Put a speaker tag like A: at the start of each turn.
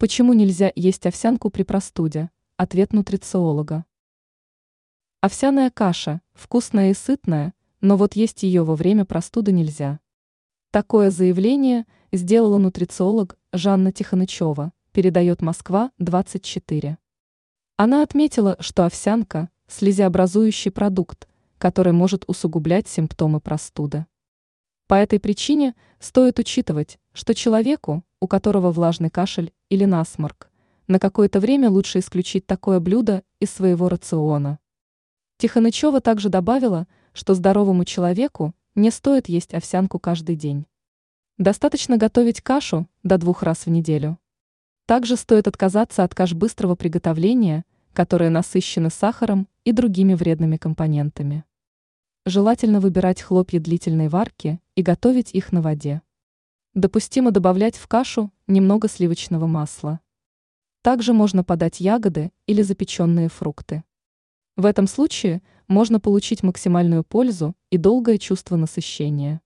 A: Почему нельзя есть овсянку при простуде? Ответ нутрициолога. Овсяная каша вкусная и сытная, но вот есть ее во время простуды нельзя. Такое заявление сделала нутрициолог Жанна Тихонычева, передает Москва 24. Она отметила, что овсянка – слезеобразующий продукт, который может усугублять симптомы простуды. По этой причине стоит учитывать, что человеку, у которого влажный кашель или насморк, на какое-то время лучше исключить такое блюдо из своего рациона. Тихонычева также добавила, что здоровому человеку не стоит есть овсянку каждый день. Достаточно готовить кашу до двух раз в неделю. Также стоит отказаться от каш быстрого приготовления, которые насыщены сахаром и другими вредными компонентами. Желательно выбирать хлопья длительной варки и готовить их на воде. Допустимо добавлять в кашу немного сливочного масла. Также можно подать ягоды или запеченные фрукты. В этом случае можно получить максимальную пользу и долгое чувство насыщения.